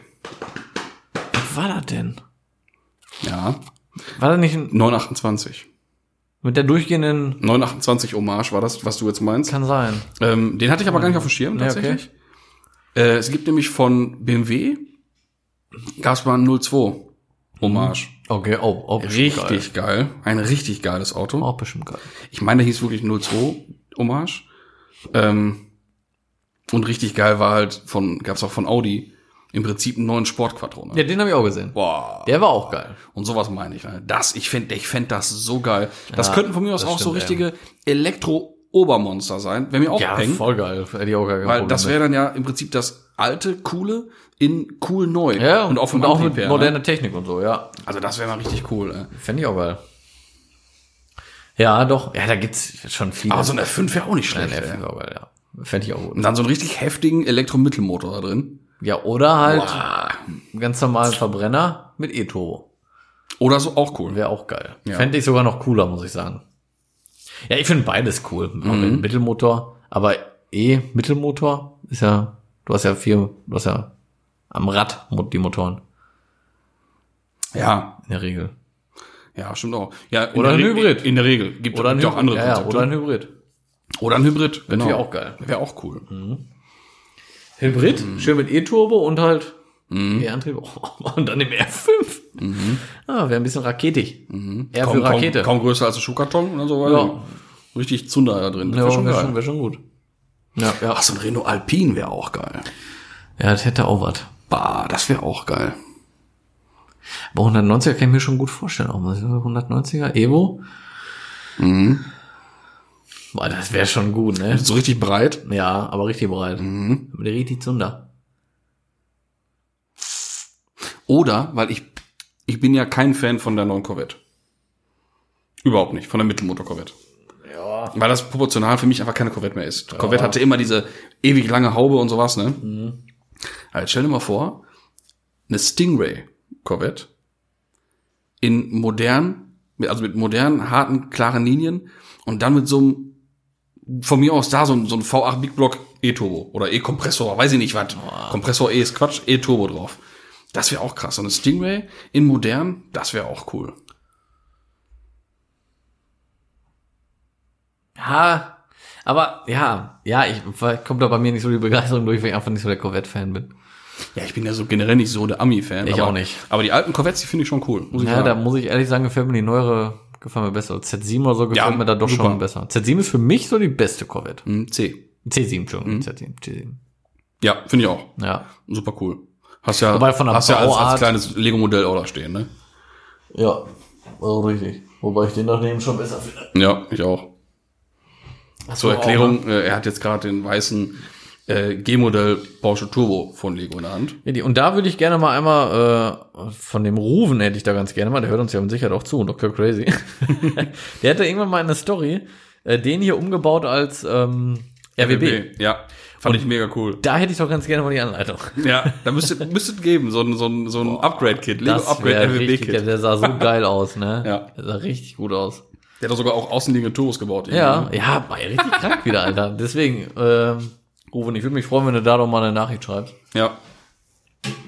Was war das denn? Ja, War das nicht ein, 928. mit der durchgehenden, 928 Hommage war das, was du jetzt meinst. kann sein. Ähm, den hatte ich aber gar nicht auf dem Schirm, Ja, tatsächlich. Äh, es gibt nämlich von BMW, gab's mal ein 02 Hommage. Okay, oh, oh bestimmt geil. Richtig geil. Ein richtig geiles Auto. Auch bestimmt geil. Ich meine, der hieß wirklich 02 Hommage. Ähm, und richtig geil war halt von, gab's auch von Audi, im Prinzip einen neuen Sportquattro. Ne? Ja, den habe ich auch gesehen. Boah. Der war auch geil. Und sowas meine ich. Ne? Das, ich fänd, ich fänd das so geil. Das Ja, könnten von mir aus auch so richtige Elektro-Obermonster sein. Wäre mir auch Ja, hängen. voll geil. Hätte ich auch kein Weil das wäre dann ja im Prinzip das alte, coole in cool neu. Ja, und auch und auch mit her, moderner Ne? Technik und so, ja. Also das wäre mal richtig cool. Ey. Fände ich auch geil. Ja, doch. Ja, da gibt's schon viele. Aber so eine 5 wäre auch nicht Nein, schlecht. fände ich auch geil, ja. Fände ich auch gut. Und dann so einen richtig heftigen Elektromittelmotor da drin. Ja, oder halt einen ganz normalen Verbrenner mit E-Turbo. Oder so auch cool. Wäre auch geil. Ja. Fände ich sogar noch cooler, muss ich sagen. Ja, ich finde beides cool. Mhm. mit Mittelmotor. Aber E-Mittelmotor ist ja, du hast ja vier, du hast ja am Rad die Motoren Ja, in der Regel. ja, stimmt auch. Ja, Oder der ein Re- Hybrid. In der Regel. Gibt Oder ein gibt auch Hybrid. andere ja, ja, Konzepte. oder ein Hybrid. Oder ein Hybrid. Genau. Wäre auch geil. Wäre auch cool. Hybrid, Mhm. schön mit E-Turbo und halt E-Antrieb. Und dann im R5. Ah, wäre ein bisschen raketig. Mhm. Kaum, für kaum, Rakete. kaum größer als ein Schuhkarton oder so. Ja. Richtig Zunder da drin. Das ja, wäre schon wäre geil. schon, wär schon gut. Ja, ja. Ach, so ein Renault Alpine wäre auch geil. ja, das hätte auch was. Bah, das wäre auch geil. Aber 190er kann ich mir schon gut vorstellen. Auch mal so 190er Evo. Mhm. Boah, das wäre schon gut, ne? So richtig breit. Ja, aber richtig bereit. Mhm. Mit richtig Zunder. Oder, weil ich, ich bin ja kein Fan von der neuen Corvette. Überhaupt nicht, von der Mittelmotor-Corvette. Ja. Weil das proportional für mich einfach keine Corvette mehr ist. Corvette hatte immer diese ewig lange Haube und sowas, ne? Mhm. Jetzt stell dir mal vor, eine Stingray Corvette in modern, also mit modernen, harten, klaren Linien und dann mit so einem, von mir aus da so ein, so ein V8 Big Block E-Turbo oder E-Kompressor, weiß ich nicht was. Kompressor E ist Quatsch, E-Turbo drauf. Das wäre auch krass. So eine Stingray in modern, das wäre auch cool. Ja, aber ja, ja, ich kommt da bei mir nicht so die Begeisterung durch, weil ich einfach nicht so der Corvette-Fan bin. Ja, ich bin ja so generell nicht so der Ami-Fan. Ich aber, auch nicht. Aber die alten Corvettes, die finde ich schon cool. Muss ich Ja, da muss ich ehrlich sagen, gefällt mir die neuere, gefällt mir besser. Z7 oder so gefällt Ja, mir da doch super. schon besser. Z7 ist für mich so die beste Corvette. Hm, C. C7, Entschuldigung, Mhm. Z7, C7. Ja, finde ich auch. Ja. Super cool. Hast ja, Wobei von der hast ja als, als Bauart- kleines Lego-Modell auch da stehen, ne? Ja, also richtig. Wobei ich den daneben schon besser finde. Ja, ich auch. Zur du auch, Erklärung, äh, er hat jetzt gerade den weißen äh, G-Modell Porsche Turbo von Lego in der Hand. Und da würde ich gerne mal einmal äh, von dem Ruven hätte ich da ganz gerne mal, der hört uns ja mit Sicherheit auch zu, Dr. Crazy. der hatte irgendwann mal eine Story, äh, den hier umgebaut als ähm, RWB. Ja, fand ich mega cool. Da hätte ich doch ganz gerne mal die Anleitung. Ja, da müsstet, müsstet geben, so ein, so ein, so ein Upgrade-Kit, Lego Upgrade richtig, der, der sah so geil aus, ne? Ja. Der sah richtig gut aus. Der hat doch sogar auch außenliegende Turbos gebaut. Ja, ne? ja, war ja richtig krank wieder, Alter. Deswegen, ähm, Ruven, ich würde mich freuen, wenn du da doch mal eine Nachricht schreibst, Ja.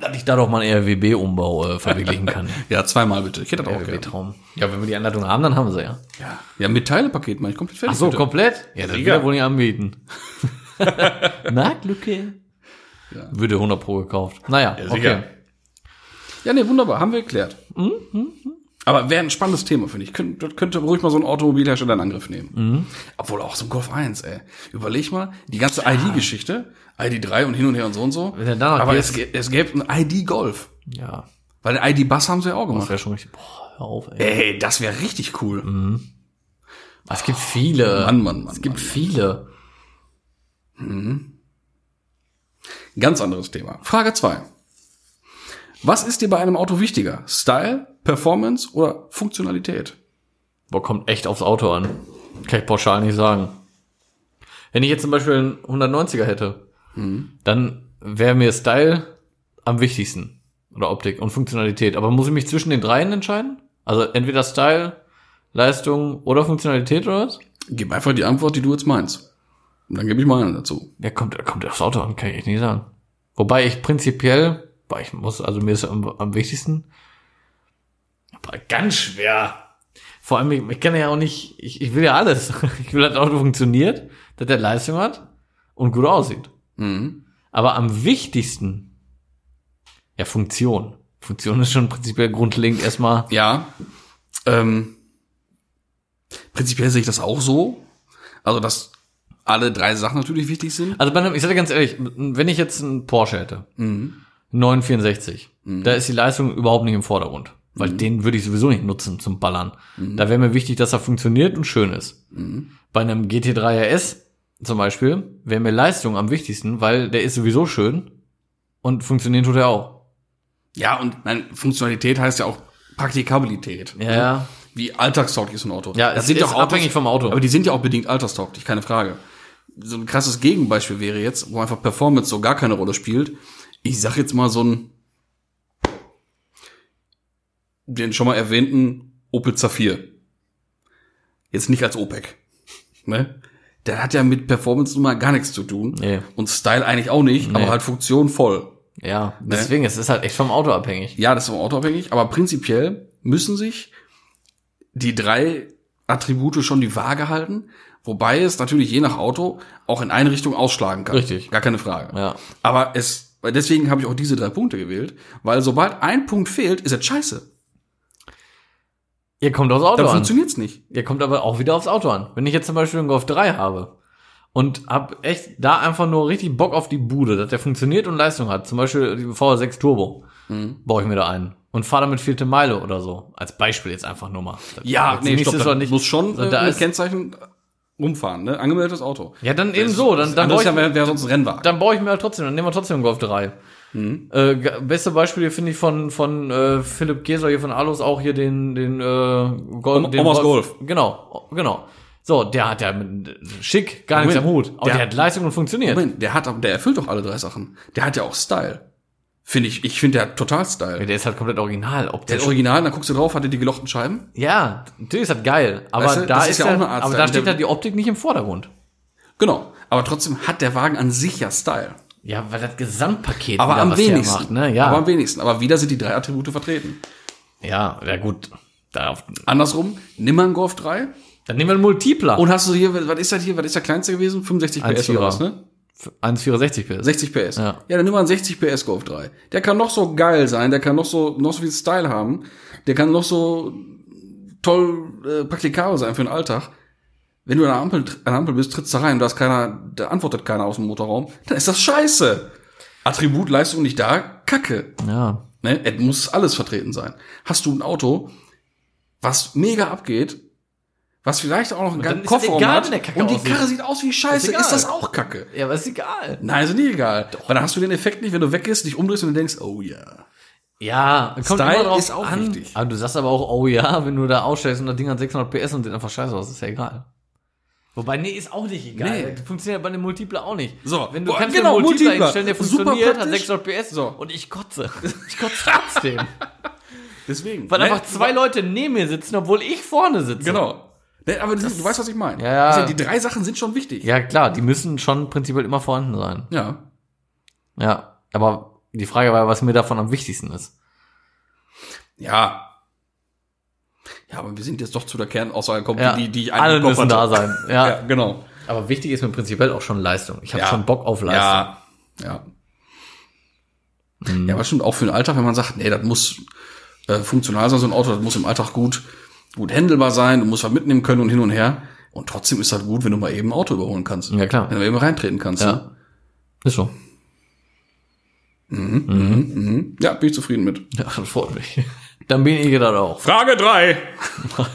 dass ich da doch mal einen RWB-Umbau äh, verwirklichen kann. Ja, zweimal bitte. Ich hätte das auch gerne. RWB-Traum. Ja, wenn wir die Anleitung haben, dann haben wir sie ja. Ja, ja mit Teilepaket, meine ich, komplett fertig. Ach so, bitte. komplett? Ja, das will er wohl nicht anbieten. Marktlücke. Würde 100 pro gekauft. Naja, Ja, okay. sicher. Ja, nee, wunderbar, haben wir geklärt. Aber wäre ein spannendes Thema, finde ich. Könnte, könnte ruhig mal so ein Automobilhersteller in Angriff nehmen. Obwohl auch so ein Golf 1, ey. Überleg mal, die ganze ID-Geschichte, ID3 und hin und her und so und so. Er Aber es, es gäbe ein ID-Golf. Ja, Weil den ID-Bus haben sie ja auch das gemacht. wäre schon richtig. Boah, hör auf, ey. Ey, das wäre richtig cool. Es gibt viele. Mann, Mann, Mann. Es gibt Mann. viele. Ganz anderes Thema. Frage 2. Was ist dir bei einem Auto wichtiger? Style, Performance oder Funktionalität? Boah, kommt echt aufs Auto an. Kann ich pauschal nicht sagen. Wenn ich jetzt zum Beispiel einen 190er hätte, dann wäre mir Style am wichtigsten. Oder Optik und Funktionalität. Aber muss ich mich zwischen den dreien entscheiden? Also entweder Style, Leistung oder Funktionalität oder was? Gib einfach die Antwort, die du jetzt meinst. Und dann gebe ich meine dazu. Ja, kommt, kommt aufs Auto an, kann ich echt nicht sagen. Wobei ich prinzipiell, boah, ich muss, also mir ist am, am wichtigsten, boah, ganz schwer. Vor allem, ich, ich kann ja auch nicht, ich, ich will ja alles. Ich will, dass das Auto funktioniert, dass der Leistung hat und gut aussieht. Mhm. Aber am wichtigsten, ja, Funktion. Funktion ist schon prinzipiell grundlegend erstmal, Ja. Ähm, prinzipiell sehe ich das auch so. Also, dass alle drei Sachen natürlich wichtig sind. also bei einem, ich sage dir ganz ehrlich, wenn ich jetzt einen Porsche hätte, 964, da ist die Leistung überhaupt nicht im Vordergrund. Weil den würde ich sowieso nicht nutzen zum Ballern. Da wäre mir wichtig, dass er funktioniert und schön ist. Bei einem GT3 RS zum Beispiel wäre mir Leistung am wichtigsten, weil der ist sowieso schön und funktionieren tut er auch. Ja, und nein, Funktionalität heißt ja auch Praktikabilität. Ja, ja. Wie alltagstauglich ist ein Auto. Ja, es ist abhängig vom Auto. Aber die sind ja auch bedingt alltagstauglich, keine Frage. So ein krasses Gegenbeispiel wäre jetzt, wo einfach Performance so gar keine Rolle spielt. Ich sag jetzt mal so ein den schon mal erwähnten Opel Zafir. Jetzt nicht als OPEC. Ne? Der hat ja mit Performance nun mal gar nichts zu tun. Nee. Und Style eigentlich auch nicht, Nee. aber halt Funktion voll. Ja, deswegen, es ist halt echt vom Auto abhängig. Ja, das ist vom Auto abhängig, aber prinzipiell müssen sich die drei Attribute schon die Waage halten, wobei es natürlich je nach Auto auch in eine Richtung ausschlagen kann. Richtig. Gar keine Frage. Ja. Aber es, deswegen habe ich auch diese drei Punkte gewählt, weil sobald ein Punkt fehlt, ist es scheiße. Ihr kommt aufs Auto Dann an. funktioniert's nicht. Ihr kommt aber auch wieder aufs Auto an. Wenn ich jetzt zum Beispiel einen Golf 3 habe und hab echt da einfach nur richtig Bock auf die Bude, dass der funktioniert und Leistung hat, zum Beispiel die VR6 Turbo, Mhm. baue ich mir da ein und fahre damit vierte Meile oder so. Als Beispiel jetzt einfach nur mal. Das- Ja, nee, stopp, nicht- muss schon äh, da ist, Kennzeichen rumfahren, ne? Angemeldetes Auto. Ja, dann eben so, dann, dann ist ich, ja, wäre wär sonst ein Rennwagen. dann baue ich mir halt trotzdem, dann nehmen wir trotzdem einen Golf 3. Mhm. Äh, beste Beispiel finde ich von von äh, Philipp Geser hier von Alus auch hier den den äh, Golf, den Omas Golf. Genau, genau. So, der hat ja mit, schick gar nichts am Moment, Hut, aber der- der, hat Leistung und funktioniert. Moment, der hat, der erfüllt doch alle drei Sachen. Der hat ja auch Style. Finde ich, ich finde, der total Style. Der ist halt komplett original. Ob Der ist original, dann guckst du drauf, hat er die gelochten Scheiben? ja, natürlich ist das geil, aber Weißt du, da ist, ist ja ja auch eine Art aber da steht halt die Optik nicht im Vordergrund. Genau. Aber trotzdem hat der Wagen an sich ja Style. Ja, weil das Gesamtpaket Aber wieder, am wenigsten. macht, ne? Ja. Aber am wenigsten. Aber wieder sind die drei Attribute vertreten. ja, ja gut. Darauf, Andersrum, nimm mal einen Golf 3 dann nehmen wir einen Multipler. und hast du hier, was ist das hier, was ist der kleinste gewesen? 65 PS oder 1,4er. was, ne? 1,64 PS. 60 PS. Ja. ja, dann nimm mal einen 60 PS Golf 3. Der kann noch so geil sein, der kann noch so, noch so viel Style haben, der kann noch so toll äh, praktikabel sein für den Alltag. Wenn du an der Ampel, an der Ampel bist, trittst da rein und da ist keiner, da antwortet keiner aus dem Motorraum, dann ist das scheiße. Attribut, Leistung nicht da, Kacke. Ja. Ne? Es muss alles vertreten sein. Hast du ein Auto, was mega abgeht, was vielleicht auch noch einen ist das Kofferraum egal, hat und die. Karre sieht aus wie Scheiße, egal. ist das auch Kacke. Ja, aber ist egal. Nein, ist nicht egal. Weil dann hast du den Effekt nicht, wenn du weggehst, dich umdrehst und du denkst, oh ja. Ja, kommt Style immer drauf ist auch an. wichtig. Aber du sagst aber auch, oh ja, wenn du da ausstellst und das Ding hat 600 PS und sieht einfach scheiße aus, ist ja egal. Wobei, nee, ist auch nicht egal. Nee. Funktioniert bei einem Multipler auch nicht. So, wenn du boah, kannst genau, einen Multipler Multipler. einstellen, der funktioniert, hat praktisch. 600 PS So. und ich kotze. Ich kotze trotzdem. Deswegen. Weil Ne? einfach zwei Leute neben mir sitzen, obwohl ich vorne sitze. Genau. Ne, aber du, du weißt, was ich meine. Ja, ja. Also die drei Sachen sind schon wichtig. Ja, klar, die müssen schon prinzipiell immer vorhanden sein. Ja. Ja, aber die Frage war, was mir davon am wichtigsten ist. Ja. Ja, aber wir sind jetzt doch zu der Kernaussage gekommen, Ja, die, die ich alle müssen da sein. Ja. Ja, genau. Aber wichtig ist mir prinzipiell auch schon Leistung. Ich habe Ja. schon Bock auf Leistung. Ja. Ja. Mhm. Ja, aber stimmt auch für den Alltag, wenn man sagt, nee, das muss äh, funktional sein, so ein Auto, das muss im Alltag gut, gut handelbar sein, du musst was mitnehmen können und hin und her. Und trotzdem ist das gut, wenn du mal eben ein Auto überholen kannst. Ja, klar. Wenn du mal eben reintreten kannst. Ne? Ja. Ist so. Mhm. Ja, bin ich zufrieden mit. Ja, das freut mich. Dann bin ich das auch. Frage drei.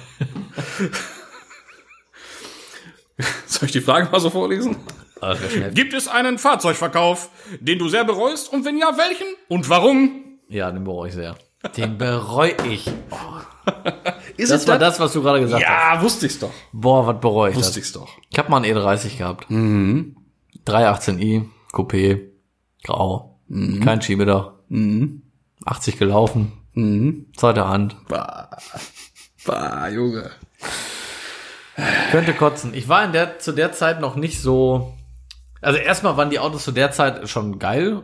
Soll ich die Frage mal so vorlesen? Schnell. Gibt es einen Fahrzeugverkauf, den du sehr bereust? Und wenn ja, welchen? Und warum? Ja, den bereue ich sehr. Den bereue ich. Ist Das war das, was du gerade gesagt hast. Ja, wusste ich's doch. Boah, was bereue ich das? Wusste ich's doch. Ich habe mal einen E30 gehabt. 318i, Coupé, grau. Kein Schiebedach. 80 gelaufen. Zweite Hand. Bah, bah, Junge. Könnte kotzen. Ich war in der, zu der Zeit noch nicht so, also erstmal waren die Autos zu der Zeit schon geil, ge-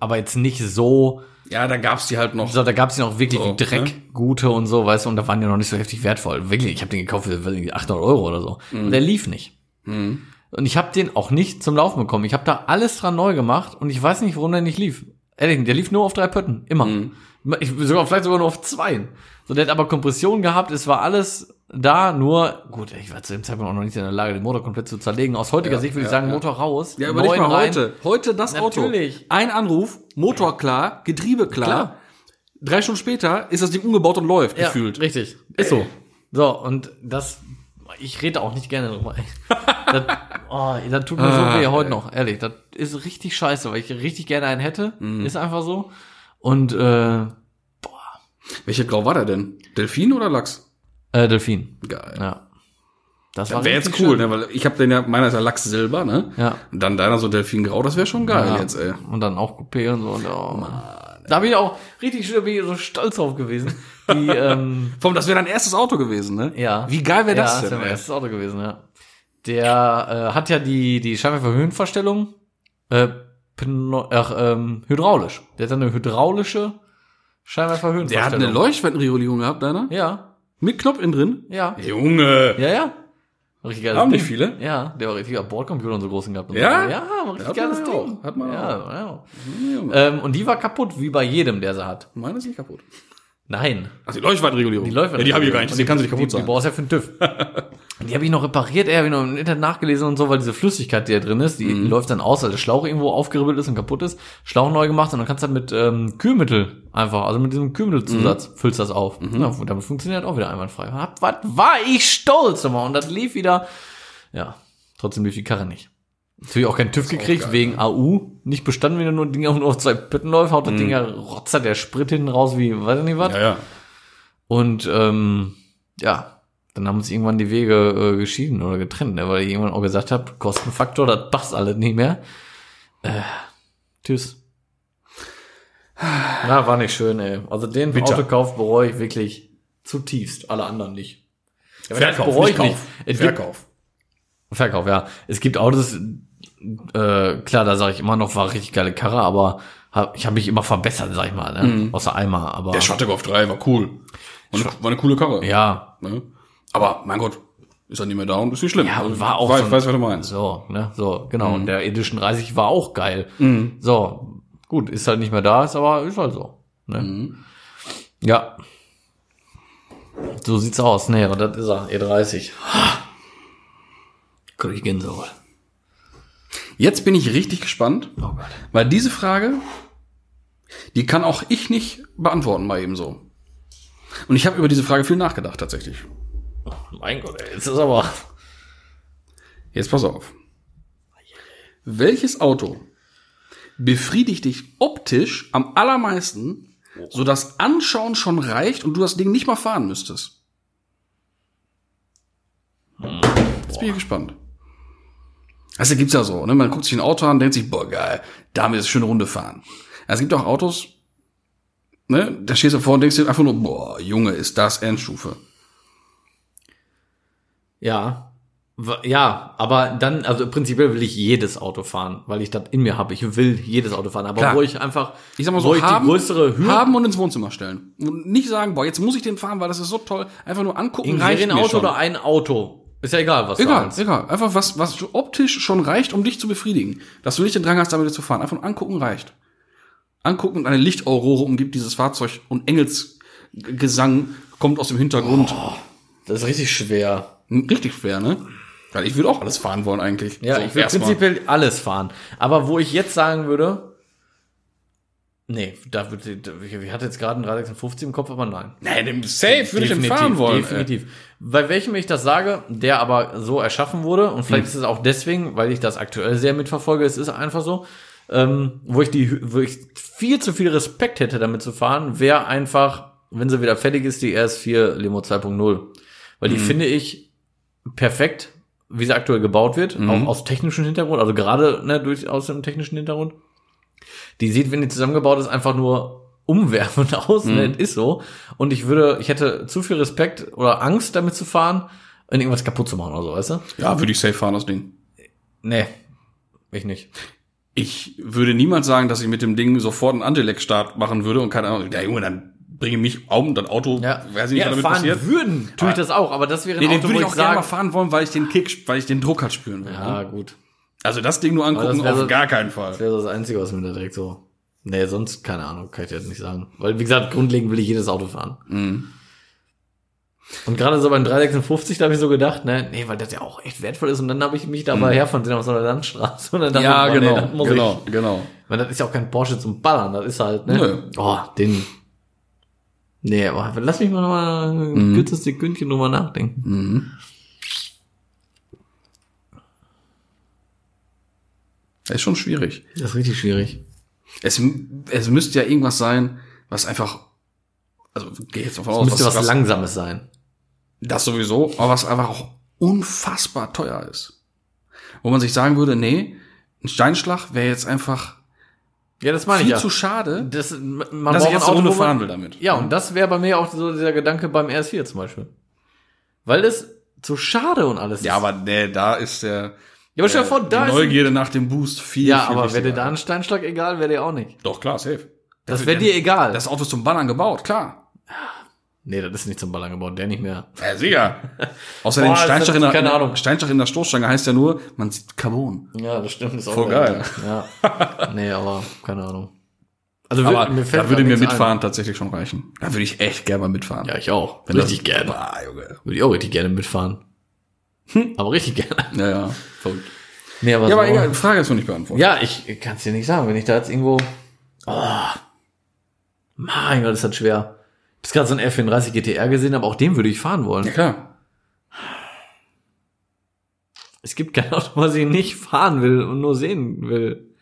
aber jetzt nicht so, Ja, da gab's die halt noch. so, da gab es ja noch wirklich So, die Dreckgute und so, weißt du, und da waren die noch nicht so heftig wertvoll. Wirklich, ich habe den gekauft für wirklich 800 Euro oder so. Und der lief nicht. Und ich habe den auch nicht zum Laufen bekommen. Ich habe da alles dran neu gemacht und ich weiß nicht, warum der nicht lief. Ehrlich, der lief nur auf drei Pötten, immer. Ich, sogar, vielleicht sogar nur auf zwei. So, der hat aber Kompression gehabt, es war alles da, nur, gut, ich war zu dem Zeitpunkt auch noch nicht in der Lage, den Motor komplett zu zerlegen. Aus heutiger Sicht würde ich ja, sagen, ja. Motor raus. Ja, aber nicht mal heute. Heute das Natürlich. Auto. Ein Anruf, Motor klar, Getriebe klar. Klar. Drei Stunden später ist das Ding umgebaut und läuft, Ja, gefühlt. richtig. Ist so. So, und das, ich rede auch nicht gerne drüber. das, oh, das tut mir so Ah, weh heute noch, ehrlich. Das ist richtig scheiße, weil ich richtig gerne einen hätte. Mhm. Ist einfach so. Und, äh, Welche Grau war der denn? Delfin oder Lachs? Äh Delfin. Geil. Ja. Das Wäre jetzt cool, schön. ne? Weil ich habe den ja, meiner ist ja Lachs Silber, ne? Ja. Und dann deiner so Delfingrau, das wäre schon geil Ja. jetzt, ey. Und dann auch Coupé und so. Und, oh, da bin ich auch richtig schön, bin ich so stolz drauf gewesen. Die, ähm, allem, das wäre dein erstes Auto gewesen, ne? Ja. Wie geil wäre das ja, denn? Das wäre mein erstes Auto gewesen, ja. Der äh, hat ja die, die Scheinwerfer-Höhenverstellung äh, pneu- ach, ähm, hydraulisch. Der hat eine hydraulische Der hat eine Leuchtwettenregulierung gehabt, deiner? Ja, Mit Knopf innen drin? ja. Junge! Ja, ja. Richtig geiles Haben Ding. nicht viele? Ja, der war richtig auf Bordcomputer und so großen gehabt. Und Ja? So. Ja, war richtig Hat geiles man Ding. auch. Hat man ja, auch. ja. Junge. Ähm, und die war kaputt, wie bei jedem, der sie hat. Meine ist nicht kaputt. Nein. Ach, die Leuchtwettenregulierung. Die läuft Ja, die habe ich gar nicht, die kann sie nicht kaputt die, Die sein. brauchst du ja für den TÜV. die habe ich noch repariert, ey, habe ich noch im Internet nachgelesen und so, weil diese Flüssigkeit, die da drin ist, die Mhm. läuft dann aus, weil der Schlauch irgendwo aufgeribbelt ist und kaputt ist. Schlauch neu gemacht und dann kannst du dann mit ähm, Kühlmittel einfach, also mit diesem Kühlmittelzusatz, Mhm. füllst das auf. Ja, und damit funktioniert auch wieder einwandfrei. Was war ich stolz immer und das lief wieder. Ja, trotzdem lief die Karre nicht. Natürlich auch keinen TÜV gekriegt, geil, wegen AU. Nicht bestanden, wenn du nur ein Ding auch nur auf zwei Pitten läuft, haut das Mhm. Ding ja rotzer der Sprit hinten raus wie, weiß ich nicht was. Ja, ja. Und ähm, ja, dann haben uns irgendwann die Wege äh, geschieden oder getrennt, ne, weil ich irgendwann auch gesagt habe, Kostenfaktor, das passt alles nicht mehr. Äh, tschüss. Na, war nicht schön, ey. Also den Bitter. Autokauf bereue ich wirklich zutiefst, alle anderen nicht. Ja, Verkauf, bereue nicht ich nicht. Kauf. Es gibt- Verkauf. Verkauf, ja. Es gibt Autos, äh, klar, da sage ich immer noch, war richtig geile Karre, aber hab, ich habe mich immer verbessert, sag ich mal, ne? Außer einmal, aber Der Schwarzkopf 3 war cool. War eine, war eine coole Karre. ja, Ne? Aber, mein Gott, ist er nicht mehr da und ist nicht schlimm. Ja, Also, und war auch Weiß, so ein- weiß was du meinst. So, ne, so, genau. Und der Edition 30 war auch geil. So, gut, ist halt nicht mehr da, ist aber ist halt so. Ne? Ja. So sieht's aus. Nee, aber das ist er, E30. Krieg ich Gänsehaut. Jetzt bin ich richtig gespannt, Oh Gott. weil diese Frage, die kann auch ich nicht beantworten mal eben so. Und ich habe über diese Frage viel nachgedacht tatsächlich. Mein Gott, ey, jetzt ist aber. Jetzt pass auf. Welches Auto befriedigt dich optisch am allermeisten, so dass Anschauen schon reicht und du das Ding nicht mal fahren müsstest? Jetzt bin ich gespannt. Also gibt's ja so, ne? Man guckt sich ein Auto an, denkt sich, boah, geil, damit ist eine schöne Runde fahren. Also es gibt auch Autos, ne? Da stehst du vor und denkst dir einfach nur, boah, Junge, ist das Endstufe. Ja. Ja, aber dann, also prinzipiell will ich jedes Auto fahren, weil ich das in mir habe. Ich will jedes Auto fahren, aber Klar. wo ich einfach, Ich sag mal wo so, ich haben, die größere Hürde haben und ins Wohnzimmer stellen. Und nicht sagen, boah, jetzt muss ich den fahren, weil das ist so toll. Einfach nur angucken, Ein reicht mir Serienauto schon. oder ein Auto. Ist ja egal, was du Egal, willst. egal. Einfach was, was optisch schon reicht, um dich zu befriedigen. Dass du nicht den Drang hast, damit zu fahren. Einfach nur angucken reicht. Angucken und eine Lichtaurore umgibt dieses Fahrzeug und Engelsgesang kommt aus dem Hintergrund. Das ist richtig schwer. Richtig schwer, ne? Weil ich würde auch alles fahren wollen eigentlich. Ja, So, ich erstmal. prinzipiell alles fahren. Aber wo ich jetzt sagen würde, nee, da würde, ich hatte jetzt gerade einen 356 im Kopf, aber nein. Nee, dem Safe würde ich den fahren wollen. ey. Definitiv. Bei welchem ich das sage, der aber so erschaffen wurde, und Hm. vielleicht ist es auch deswegen, weil ich das aktuell sehr mitverfolge, es ist einfach so, ähm, wo ich die, wo ich viel zu viel Respekt hätte, damit zu fahren, wäre einfach, wenn sie wieder fertig ist, die RS4 Limo 2.0. Weil Hm. die finde ich perfekt, wie sie aktuell gebaut wird, Mhm. auch aus technischem Hintergrund, also gerade ne, durch, aus dem technischen Hintergrund. Die sieht, wenn die zusammengebaut ist, einfach nur umwerfend aus. Mhm. Ne? Ist so. Und ich würde, ich hätte zu viel Respekt oder Angst, damit zu fahren und irgendwas kaputt zu machen oder so, weißt du? Ja, würde ich safe fahren, das Ding. Nee. Ich nicht. Ich würde niemals sagen, dass ich mit dem Ding sofort einen Antelec-Start machen würde und keine Ahnung, ja Junge, dann bringe mich um, das Auto, Ja, weiß ich nicht, ja, was damit fahren passiert. würden, tue ich das auch, aber das wäre ein Nee, den Auto, würde ich auch gerne mal fahren wollen, weil ich den Kick, weil ich den Druck halt spüren will. ja, ne? gut. Also das Ding nur angucken, das auf so- gar keinen Fall. Das wäre das Einzige, was mir da direkt so. Nee, sonst, keine Ahnung, kann ich dir jetzt nicht sagen. Weil, wie gesagt, grundlegend will ich jedes Auto fahren. Mhm. Und gerade so beim 356, da habe ich so gedacht, ne, nee, weil das ja auch echt wertvoll ist. Und dann habe ich mich dabei herfahren sehen auf so einer Landstraße. Und dann dachte Mhm. Ja, ich, boah, genau, nee, das muss genau, Ich. genau. Weil das ist ja auch kein Porsche zum Ballern, das ist halt, ne? Nö. Oh, den. Nee, aber lass mich mal noch mal ein Mhm. kurzes Sekündchen drüber nachdenken. Das ist schon schwierig. Das ist richtig schwierig. Es, es müsste ja irgendwas sein, was einfach, also gehe jetzt davon Es aus, müsste was, Langsames sein. das sowieso, aber was einfach auch unfassbar teuer ist. Wo man sich sagen würde, nee, ein Steinschlag wäre jetzt einfach Ja, das meine viel ich ja. zu schade, Das, man dass ich jetzt eine Runde fahren will damit. Ja, und das wäre bei mir auch so dieser Gedanke beim RS4 zum Beispiel. Weil es zu schade und alles Ja, ist. aber nee, da ist der ja, aber stell dir vor, da ist. Neugierde nach dem Boost viel, Ja, viel aber wäre dir da ein Steinschlag egal, wäre dir auch nicht. Doch, klar, safe. Das wäre dir egal. Das Auto ist zum Ballern gebaut, klar. Nee, das ist nicht zum Ballern gebaut, der nicht mehr. Ja, sicher. Außerdem Boah, hat- in, der, keine Ahnung. Steinschlag in der Stoßstange heißt ja nur, man sieht Carbon. Ja, das stimmt. Ist auch Voll geil. Ja. nee, aber keine Ahnung. Also Aber mir fällt da würde mir mitfahren tatsächlich schon reichen. Da würde ich echt gerne mal mitfahren. Ein. Ja, ich auch. Wenn richtig das- gerne. Boah, Junge. Würde ich auch richtig gerne mitfahren. Aber richtig gerne. Ja, ja. Verrückt. Nee, aber Ja, aber egal, die Frage ist noch nicht beantwortet. Ja, ich kann es dir nicht sagen, wenn ich da jetzt irgendwo. Oh, mein Gott, ist das schwer. Ich habe gerade so einen F34 GTR gesehen, aber auch den würde ich fahren wollen. Ja, klar. Es gibt kein Auto, was ich nicht fahren will und nur sehen will.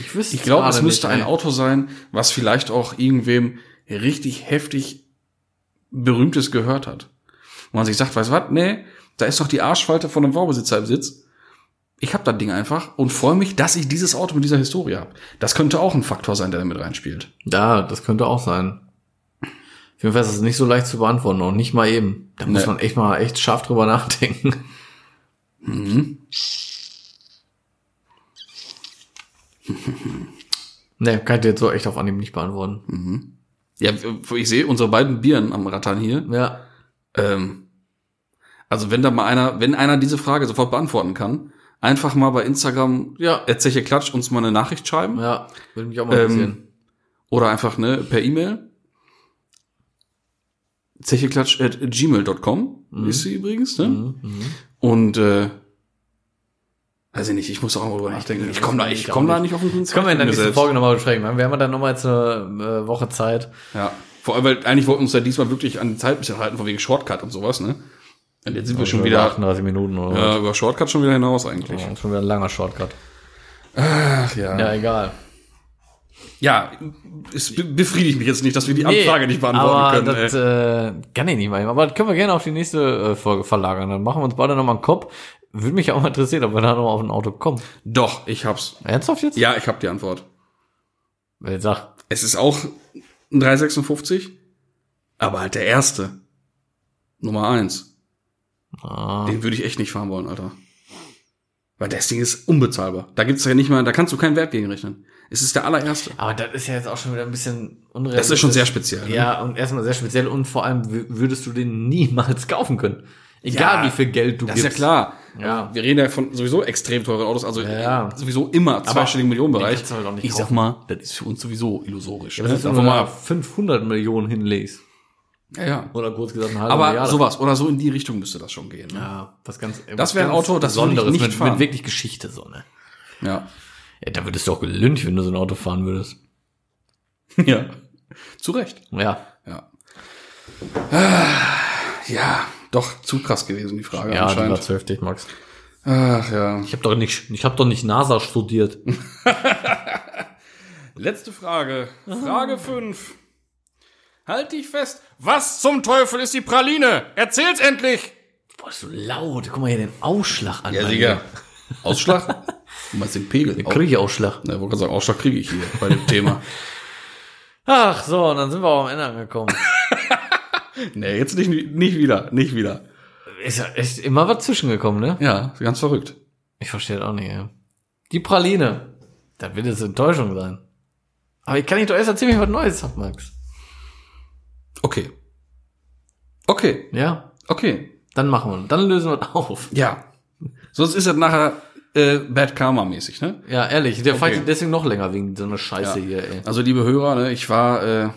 Ich wüsste Ich glaube, es müsste ein. Auto sein, was vielleicht auch irgendwem richtig heftig Berühmtes gehört hat. Wo man sich sagt, weißt du was, nee, da ist doch die Arschfalte von einem Baubesitzer im Sitz. Ich habe das Ding einfach und freue mich, dass ich dieses Auto mit dieser Historie habe. Das könnte auch ein Faktor sein, der da mit reinspielt. Ja, das könnte auch sein. Auf jeden Fall ist es nicht so leicht zu beantworten und nicht mal eben. Da muss Nee. man echt mal echt scharf drüber nachdenken. nee, kann ich dir jetzt so echt auf Anhieb nicht beantworten. Ja, ich sehe unsere beiden Bieren am Rattern hier. Ja. Ähm, also wenn da mal einer, wenn einer diese Frage sofort beantworten kann, einfach mal bei Instagram Ja. Erzäche Klatsch uns mal eine Nachricht schreiben Ja, würde mich auch mal interessieren. ähm, oder einfach ne per E-Mail. Zecheklatsch at gmail.com ist sie übrigens, ne? Mhm. Und äh, weiß ich nicht, ich muss auch mal drüber nachdenken. Ich komme da, ich komme da nicht auf den Das können wir in der nächsten. Folge nochmal besprechen. Wir haben dann nochmal jetzt eine äh, Woche Zeit. Ja. Vor allem, weil eigentlich wollten wir uns ja diesmal wirklich an die Zeit ein bisschen halten, von wegen Shortcut und sowas, ne? Und jetzt sind wir schon wieder 38 Minuten oder ja, über Shortcut schon wieder hinaus eigentlich. Ja, schon wieder ein langer Shortcut. Ach ja. Ja, egal. Ja, es be- befriedigt mich jetzt nicht, dass wir die Anfrage nicht beantworten können. Das ey. äh, kann ich nicht mal. Aber das können wir gerne auf die nächste äh, Folge verlagern. Dann machen wir uns beide nochmal einen Kopf. Würde mich auch mal interessieren, ob wir da nochmal auf ein Auto kommen. Doch, ich hab's. Ernsthaft jetzt? Ja, ich hab die Antwort. Ich sag, Es ist auch ein 356, aber halt der erste. Nummer eins. Ah, Den würde ich echt nicht fahren wollen, Alter. Weil das Ding ist unbezahlbar. Da gibt's ja nicht mal, da kannst du keinen Wert gegen rechnen. Es ist der allererste. aber das ist ja jetzt auch schon wieder ein bisschen unrealistisch. Das ist schon sehr speziell. ne? Ja, und erstmal sehr speziell und vor allem wü- würdest du den niemals kaufen können. Egal Ja, wie viel Geld du Das ist gibst. ja klar. Ja. Wir reden ja von sowieso extrem teuren Autos, also Ja. sowieso immer zweistelligen Millionenbereich. halt ich sag kaufen. mal, das ist für uns sowieso illusorisch. Ja, ne? ist, wenn du mal da ab. 500 Millionen hinlegst? Ja, ja. Oder kurz gesagt eine halbe Aber Milliarde. sowas oder so in die Richtung müsste das schon gehen. Ne? Ja, was ganz Das wäre ein Auto, das Besonderes nicht mit, fahren. mit wirklich Geschichte so, ne? Ja. Ja, da würdest du auch gelüncht, wenn du so ein Auto fahren würdest. Ja. Zu Recht. Ja. Ja. Ja, doch zu krass gewesen, die Frage Ja, die war anscheinend. zu heftig, Max. Ach ja. Ich habe doch nicht, ich habe doch nicht NASA studiert. Letzte Frage. Frage 5. Halt dich fest. Was zum Teufel ist die Praline? Erzähl's endlich! Boah, ist so laut. Guck mal hier den Ausschlag an. Ja, mir. Ausschlag? Du meinst den Pegel? Kriege ich Ausschlag. Ne, wollte gerade sagen, Ausschlag kriege ich hier bei dem Thema. Ach so, und dann sind wir auch am Ende angekommen. Nee, jetzt nicht, nicht wieder, nicht wieder. Ist ja echt immer was zwischengekommen, ne? Ja, ganz verrückt. Ich verstehe das auch nicht, ja. Die Praline. Da wird es Enttäuschung sein. Aber ich kann nicht doch erst erzählen, was Neues hab, Max. Okay. Okay, Ja? okay. Dann machen wir. Dann lösen wir auf. Ja. Sonst ist das nachher äh, Bad Karma-mäßig, ne? Ja, ehrlich. Der Okay. fightet deswegen noch länger wegen so einer Scheiße hier, ey. Also, liebe Hörer, ne, ich war, äh,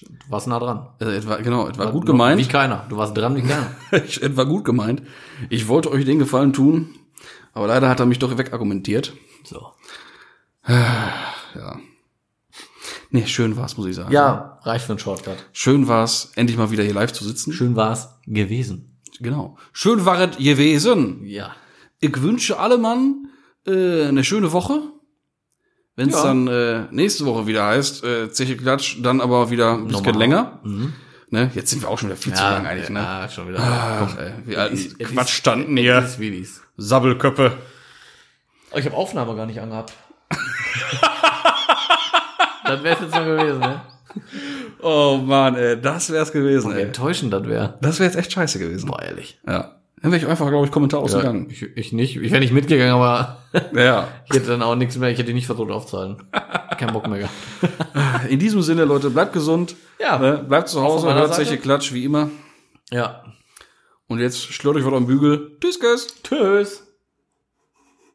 Du warst nah dran. äh, etwa, genau, etwa gut Wie gemeint. keiner. Du warst dran wie keiner. ich, etwa gut gemeint. Ich wollte euch den Gefallen tun, aber leider hat er mich doch wegargumentiert. So. Ja. Nee, schön war's, muss ich sagen. Ja, reicht für einen Shortcut. Schön war's, endlich mal wieder hier live zu sitzen. Schön war's gewesen. Genau. Schön war es gewesen. Ja. Ich wünsche alle Mann äh, eine schöne Woche. Wenn es Ja. dann äh, nächste Woche wieder heißt, äh, Zeche Klatsch, dann aber wieder ein bisschen Normal. länger. Ne? Jetzt sind wir auch schon wieder viel zu lang eigentlich, ne? Ja, schon wieder. Ach, ey, wir alten ist- Quatschstanden es hier. ist dies. Sabbelköppe. Oh, ich habe Aufnahme gar nicht angehabt. das wäre jetzt noch gewesen, ne? Oh Mann, ey, das wär's gewesen, Wie ey. enttäuschend das wäre. Das wäre jetzt echt scheiße gewesen. Boah, ehrlich. Ja. Dann wäre ich einfach, glaube ich, kommentarlos Ja, gegangen. ich, ich nicht. Ich wäre nicht mitgegangen, aber Ja. ich hätte dann auch nichts mehr. Ich hätte nicht versucht aufzuhalten. Kein Bock mehr gehabt. In diesem Sinne, Leute, bleibt gesund. Ja. Ne? Bleibt zu Hause, hört Seite. Zeche Klatsch, wie immer. Ja. Und jetzt schlört euch was am Bügel. Tschüss, guys. Tschüss.